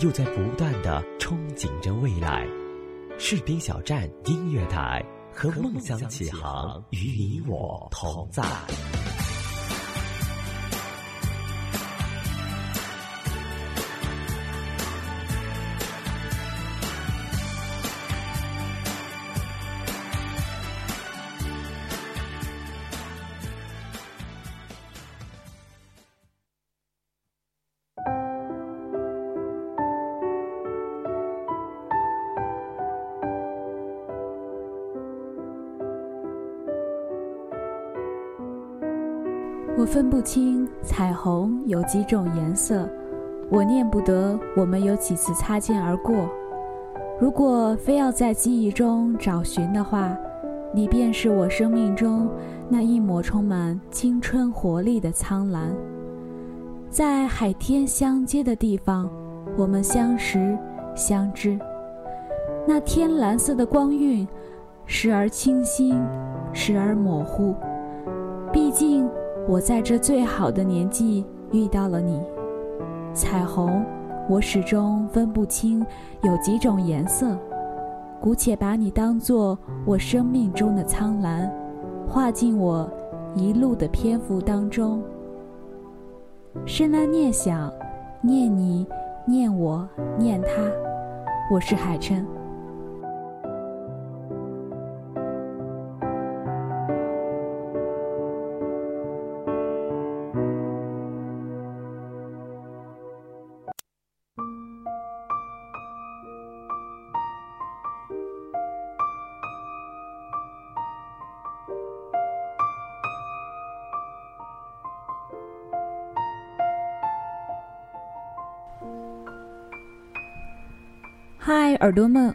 又在不断的憧憬着未来。士兵小站音乐台和梦想起航，与你我同在。我分不清彩虹有几种颜色，我念不得我们有几次擦肩而过。如果非要在记忆中找寻的话，你便是我生命中那一抹充满青春活力的苍蓝。在海天相接的地方，我们相识相知。那天蓝色的光晕，时而清新，时而模糊。毕竟。我在这最好的年纪遇到了你，彩虹，我始终分不清有几种颜色，姑且把你当作我生命中的苍蓝，画进我一路的篇幅当中。深蓝念想，念你，念我，念他，我是海琛。耳朵们，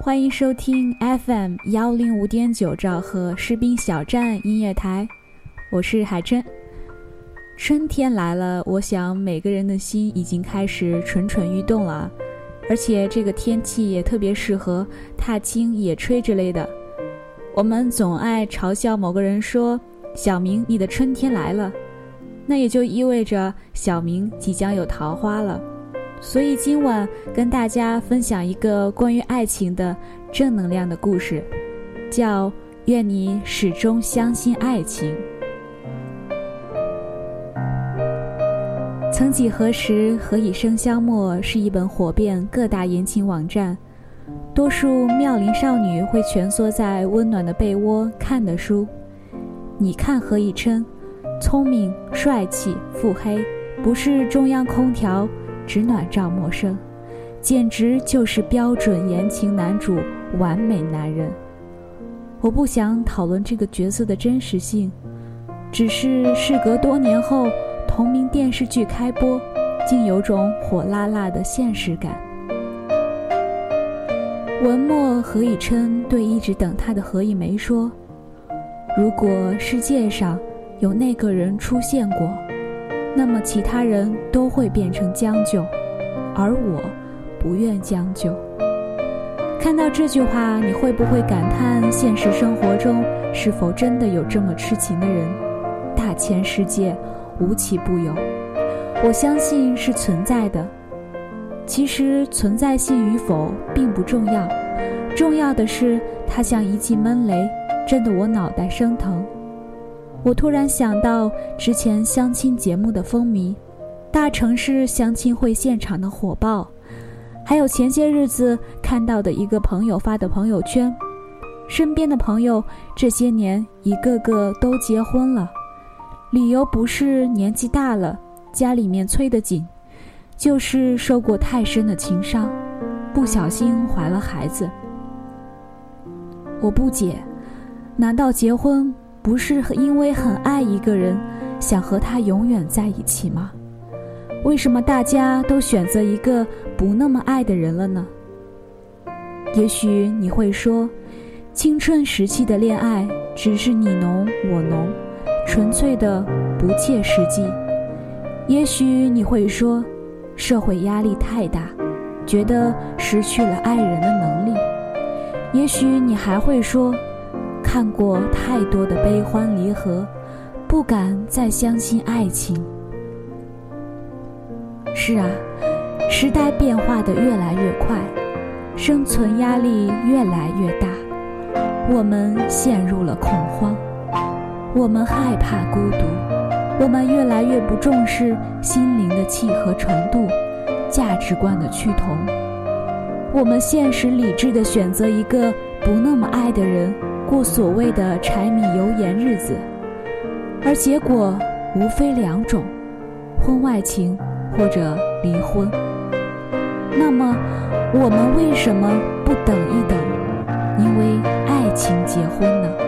欢迎收听 FM 幺零五点九兆赫士兵小站音乐台，我是海珍。春天来了，我想每个人的心已经开始蠢蠢欲动了，而且这个天气也特别适合踏青、野炊之类的。我们总爱嘲笑某个人说：“小明，你的春天来了。”那也就意味着小明即将有桃花了。所以今晚跟大家分享一个关于爱情的正能量的故事，叫“愿你始终相信爱情”。曾几何时，《何以笙箫默》是一本火遍各大言情网站，多数妙龄少女会蜷缩在温暖的被窝看的书。你看何以琛，聪明、帅气、腹黑，不是中央空调。只暖照陌生，简直就是标准言情男主，完美男人。我不想讨论这个角色的真实性，只是事隔多年后，同名电视剧开播，竟有种火辣辣的现实感。文墨何以琛对一直等他的何以玫说：“如果世界上有那个人出现过。”那么其他人都会变成将就，而我不愿将就。看到这句话，你会不会感叹现实生活中是否真的有这么痴情的人？大千世界无奇不有，我相信是存在的。其实存在性与否并不重要，重要的是它像一记闷雷，震得我脑袋生疼。我突然想到之前相亲节目的风靡，大城市相亲会现场的火爆，还有前些日子看到的一个朋友发的朋友圈，身边的朋友这些年一个个都结婚了，理由不是年纪大了，家里面催得紧，就是受过太深的情伤，不小心怀了孩子。我不解，难道结婚？不是因为很爱一个人，想和他永远在一起吗？为什么大家都选择一个不那么爱的人了呢？也许你会说，青春时期的恋爱只是你侬我侬，纯粹的不切实际。也许你会说，社会压力太大，觉得失去了爱人的能力。也许你还会说，看过太多的悲欢离合，不敢再相信爱情。是啊，时代变化的越来越快，生存压力越来越大，我们陷入了恐慌，我们害怕孤独，我们越来越不重视心灵的契合程度，价值观的趋同。我们现实理智的选择一个不那么爱的人，过所谓的柴米油盐日子，而结果无非两种：婚外情或者离婚。那么，我们为什么不等一等，因为爱情结婚呢？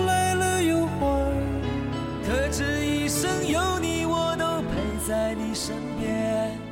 在你身边。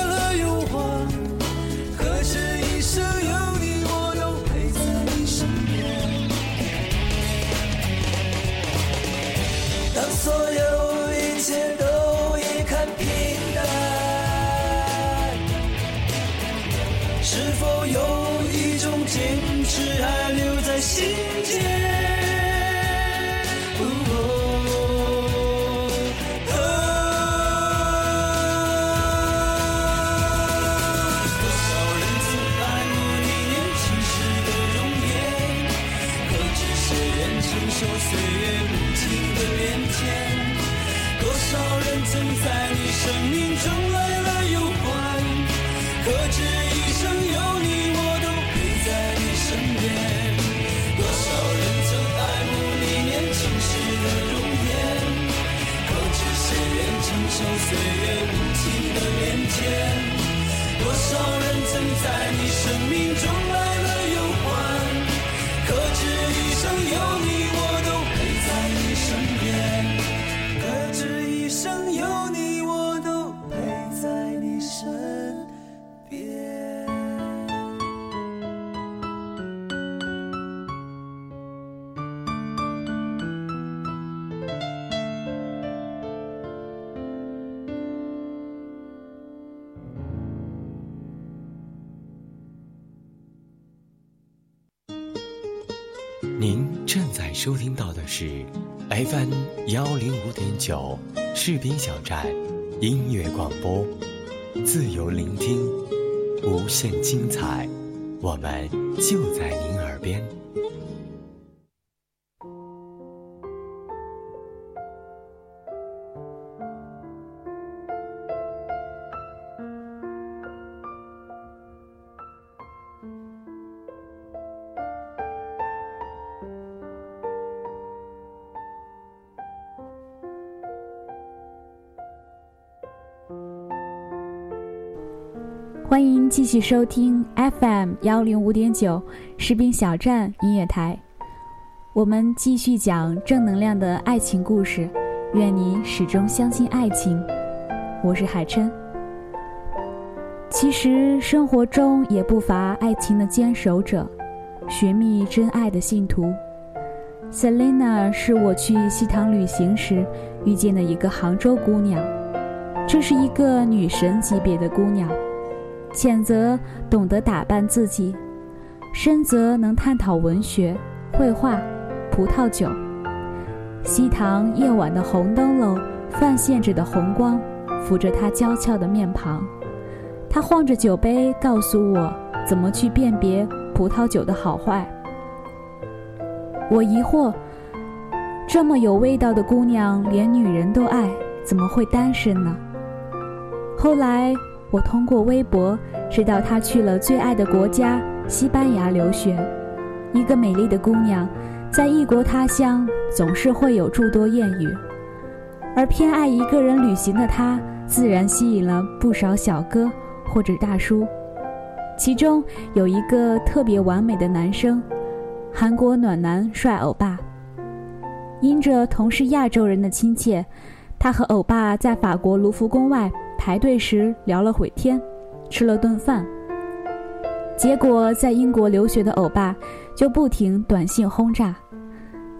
收听到的是 FM 幺零五点九士兵小站音乐广播，自由聆听，无限精彩，我们就在您耳边。欢迎继续收听 FM 幺零五点九士兵小站音乐台，我们继续讲正能量的爱情故事。愿你始终相信爱情。我是海琛。其实生活中也不乏爱情的坚守者，寻觅真爱的信徒。Selina 是我去西塘旅行时遇见的一个杭州姑娘，这是一个女神级别的姑娘。浅则懂得打扮自己，深则能探讨文学、绘画、葡萄酒。西塘夜晚的红灯笼泛现着的红光，抚着她娇俏的面庞。她晃着酒杯，告诉我怎么去辨别葡萄酒的好坏。我疑惑，这么有味道的姑娘，连女人都爱，怎么会单身呢？后来。我通过微博知道她去了最爱的国家西班牙留学。一个美丽的姑娘，在异国他乡总是会有诸多艳遇，而偏爱一个人旅行的她，自然吸引了不少小哥或者大叔。其中有一个特别完美的男生，韩国暖男帅欧巴。因着同是亚洲人的亲切，他和欧巴在法国卢浮宫外。排队时聊了会天，吃了顿饭。结果在英国留学的欧巴就不停短信轰炸。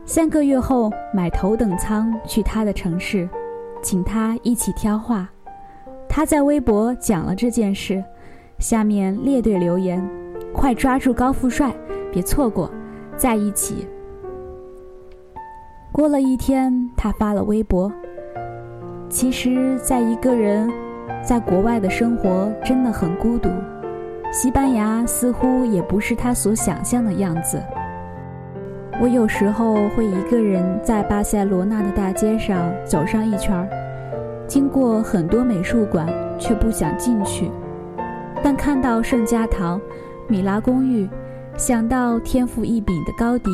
三个月后买头等舱去他的城市，请他一起挑画。他在微博讲了这件事，下面列队留言：“快抓住高富帅，别错过，在一起。”过了一天，他发了微博。其实，在一个人。在国外的生活真的很孤独，西班牙似乎也不是他所想象的样子。我有时候会一个人在巴塞罗那的大街上走上一圈儿，经过很多美术馆，却不想进去。但看到圣家堂、米拉公寓，想到天赋异禀的高迪，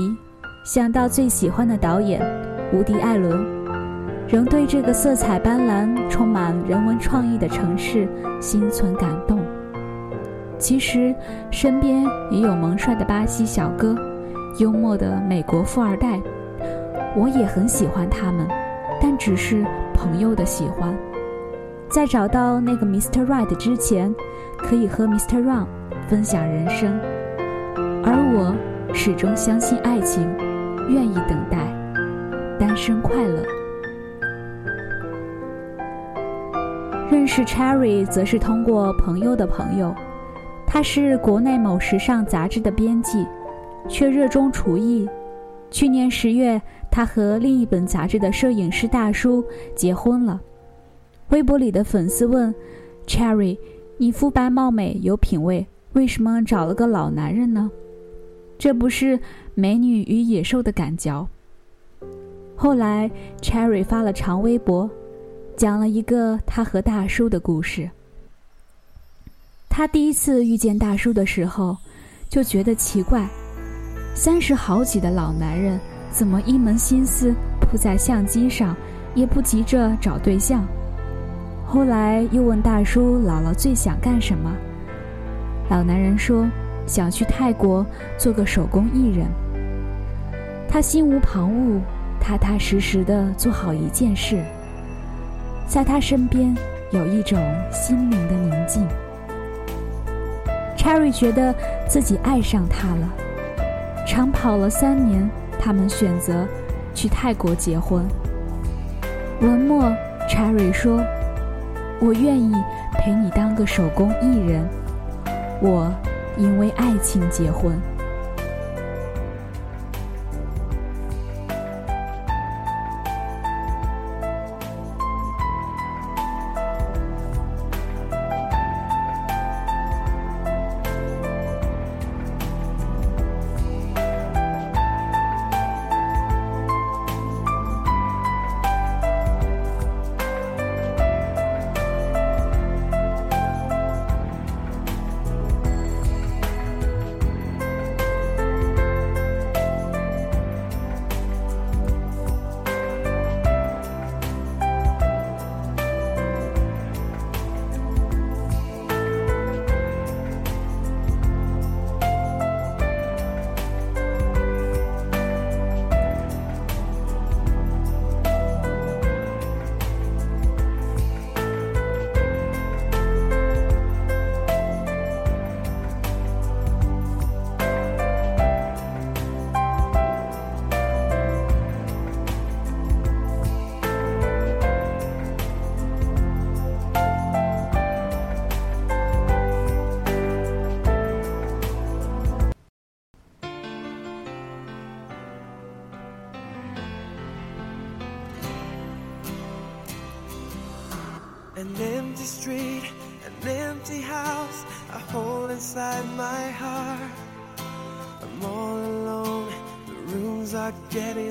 想到最喜欢的导演无迪·艾伦。仍对这个色彩斑斓、充满人文创意的城市心存感动。其实身边也有萌帅的巴西小哥，幽默的美国富二代，我也很喜欢他们，但只是朋友的喜欢。在找到那个 Mr. Right 之前，可以和 Mr. Wrong 分享人生，而我始终相信爱情，愿意等待，单身快乐。认识 Cherry 则是通过朋友的朋友，他是国内某时尚杂志的编辑，却热衷厨艺。去年十月，他和另一本杂志的摄影师大叔结婚了。微博里的粉丝问：“Cherry，你肤白貌美有品位，为什么找了个老男人呢？这不是美女与野兽的感觉。”后来，Cherry 发了长微博。讲了一个他和大叔的故事。他第一次遇见大叔的时候，就觉得奇怪：三十好几的老男人，怎么一门心思扑在相机上，也不急着找对象？后来又问大叔老了最想干什么，老男人说想去泰国做个手工艺人。他心无旁骛，踏踏实实的做好一件事。在他身边有一种心灵的宁静。Cherry 觉得自己爱上他了。长跑了三年，他们选择去泰国结婚。文末，Cherry 说：“我愿意陪你当个手工艺人。我因为爱情结婚。”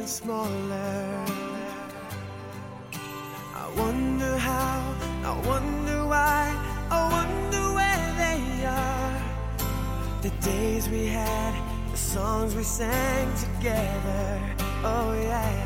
Smaller. I wonder how, I wonder why, I wonder where they are. The days we had, the songs we sang together, oh yeah.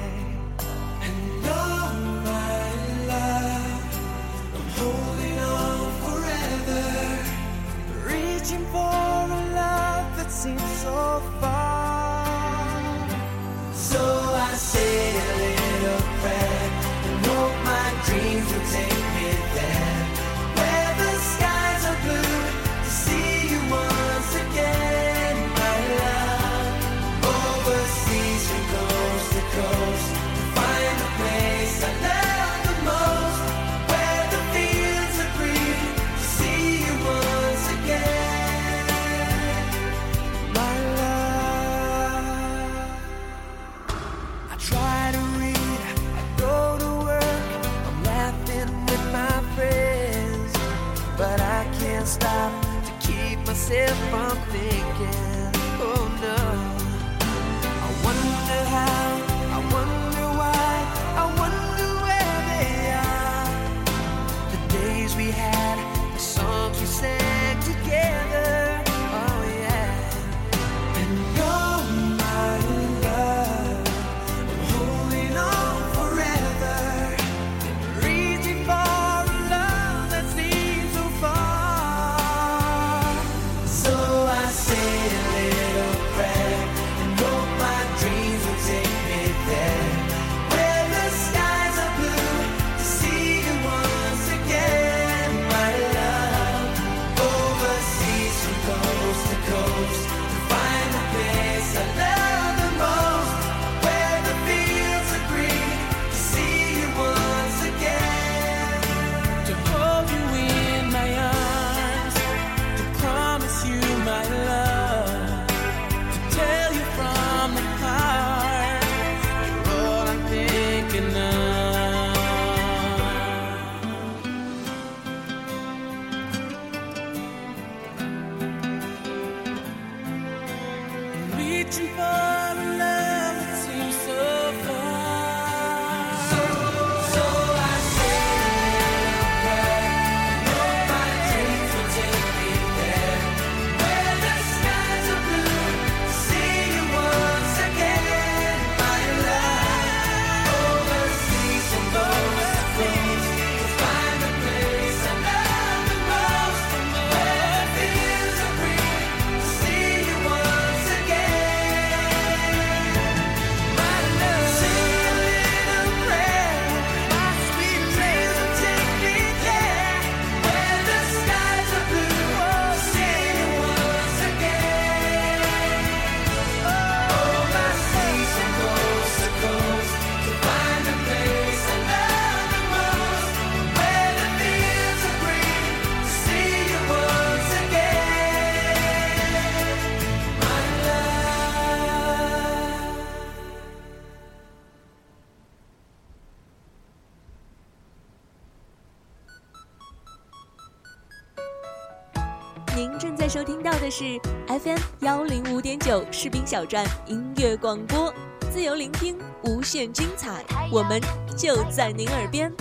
的是 FM 幺零五点九士兵小站音乐广播，自由聆听，无限精彩，我们就在您耳边。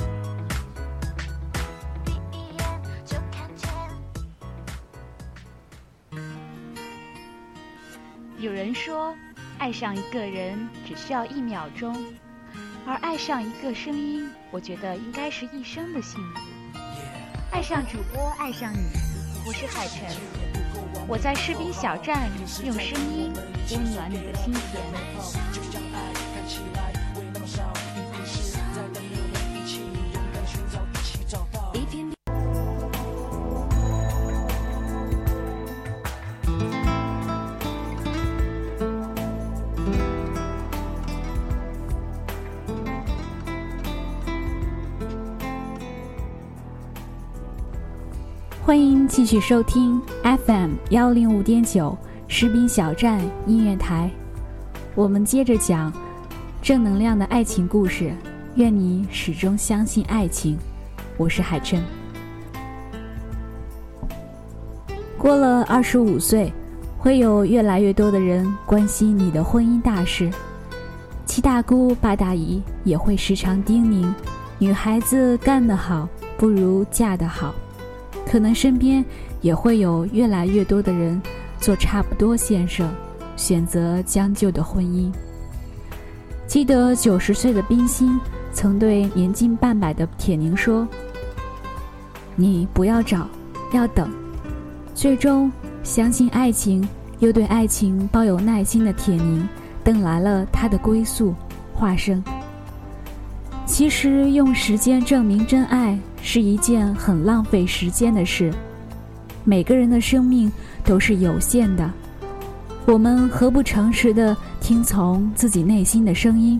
有人说，爱上一个人只需要一秒钟，而爱上一个声音，我觉得应该是一生的幸福。爱上主播，爱上你，我是海晨，我在士兵小站用声音温暖你的心田。欢迎继续收听 FM 幺零五点九士兵小站音乐台，我们接着讲正能量的爱情故事。愿你始终相信爱情。我是海珍。过了二十五岁，会有越来越多的人关心你的婚姻大事。七大姑八大姨也会时常叮咛：女孩子干得好，不如嫁得好。可能身边也会有越来越多的人做差不多先生，选择将就的婚姻。记得九十岁的冰心曾对年近半百的铁凝说：“你不要找，要等。”最终相信爱情又对爱情抱有耐心的铁凝，等来了他的归宿——化生。其实用时间证明真爱。是一件很浪费时间的事。每个人的生命都是有限的，我们何不诚实的听从自己内心的声音，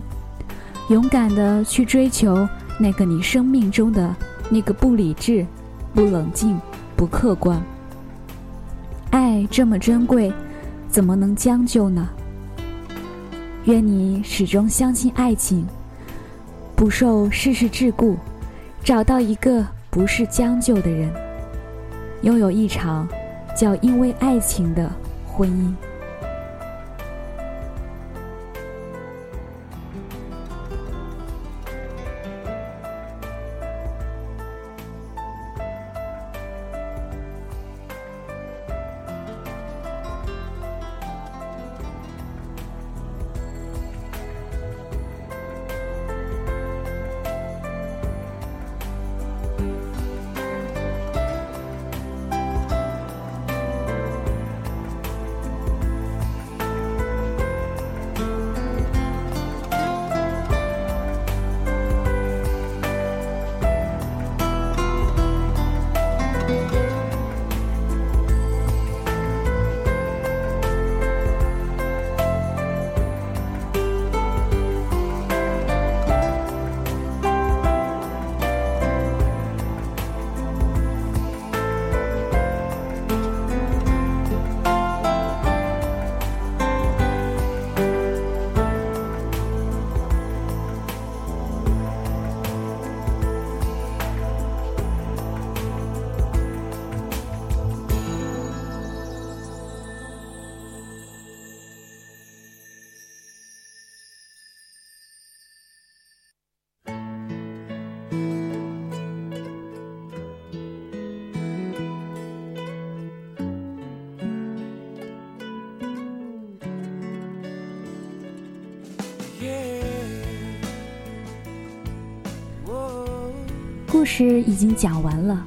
勇敢的去追求那个你生命中的那个不理智、不冷静、不客观。爱这么珍贵，怎么能将就呢？愿你始终相信爱情，不受世事桎梏。找到一个不是将就的人，拥有一场叫因为爱情的婚姻。故事已经讲完了，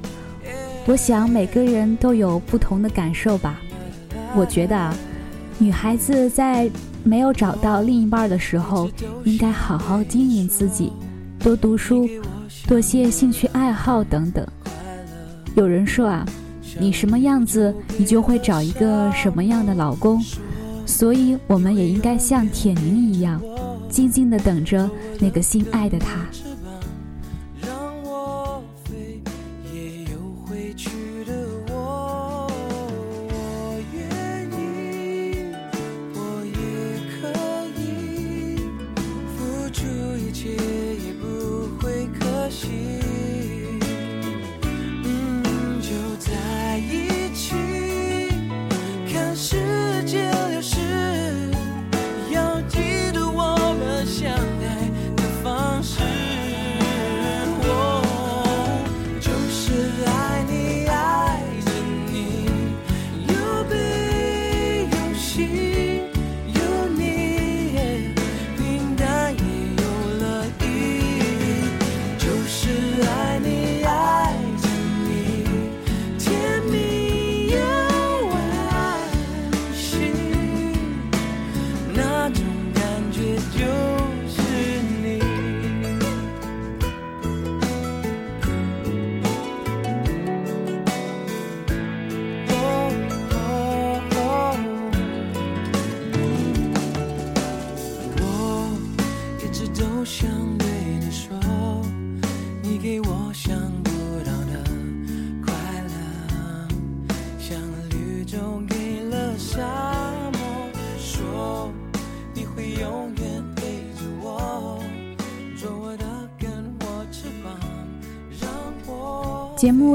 我想每个人都有不同的感受吧。我觉得啊，女孩子在没有找到另一半的时候，应该好好经营自己，多读书，多些兴趣爱好等等。有人说啊，你什么样子，你就会找一个什么样的老公，所以我们也应该像铁凝一样，静静的等着那个心爱的他。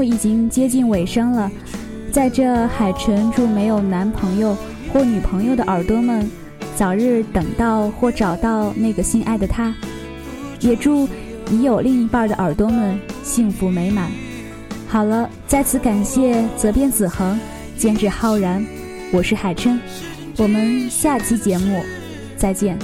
已经接近尾声了，在这海晨祝没有男朋友或女朋友的耳朵们早日等到或找到那个心爱的他，也祝已有另一半的耳朵们幸福美满。好了，再次感谢责编子恒，监制浩然，我是海琛，我们下期节目再见。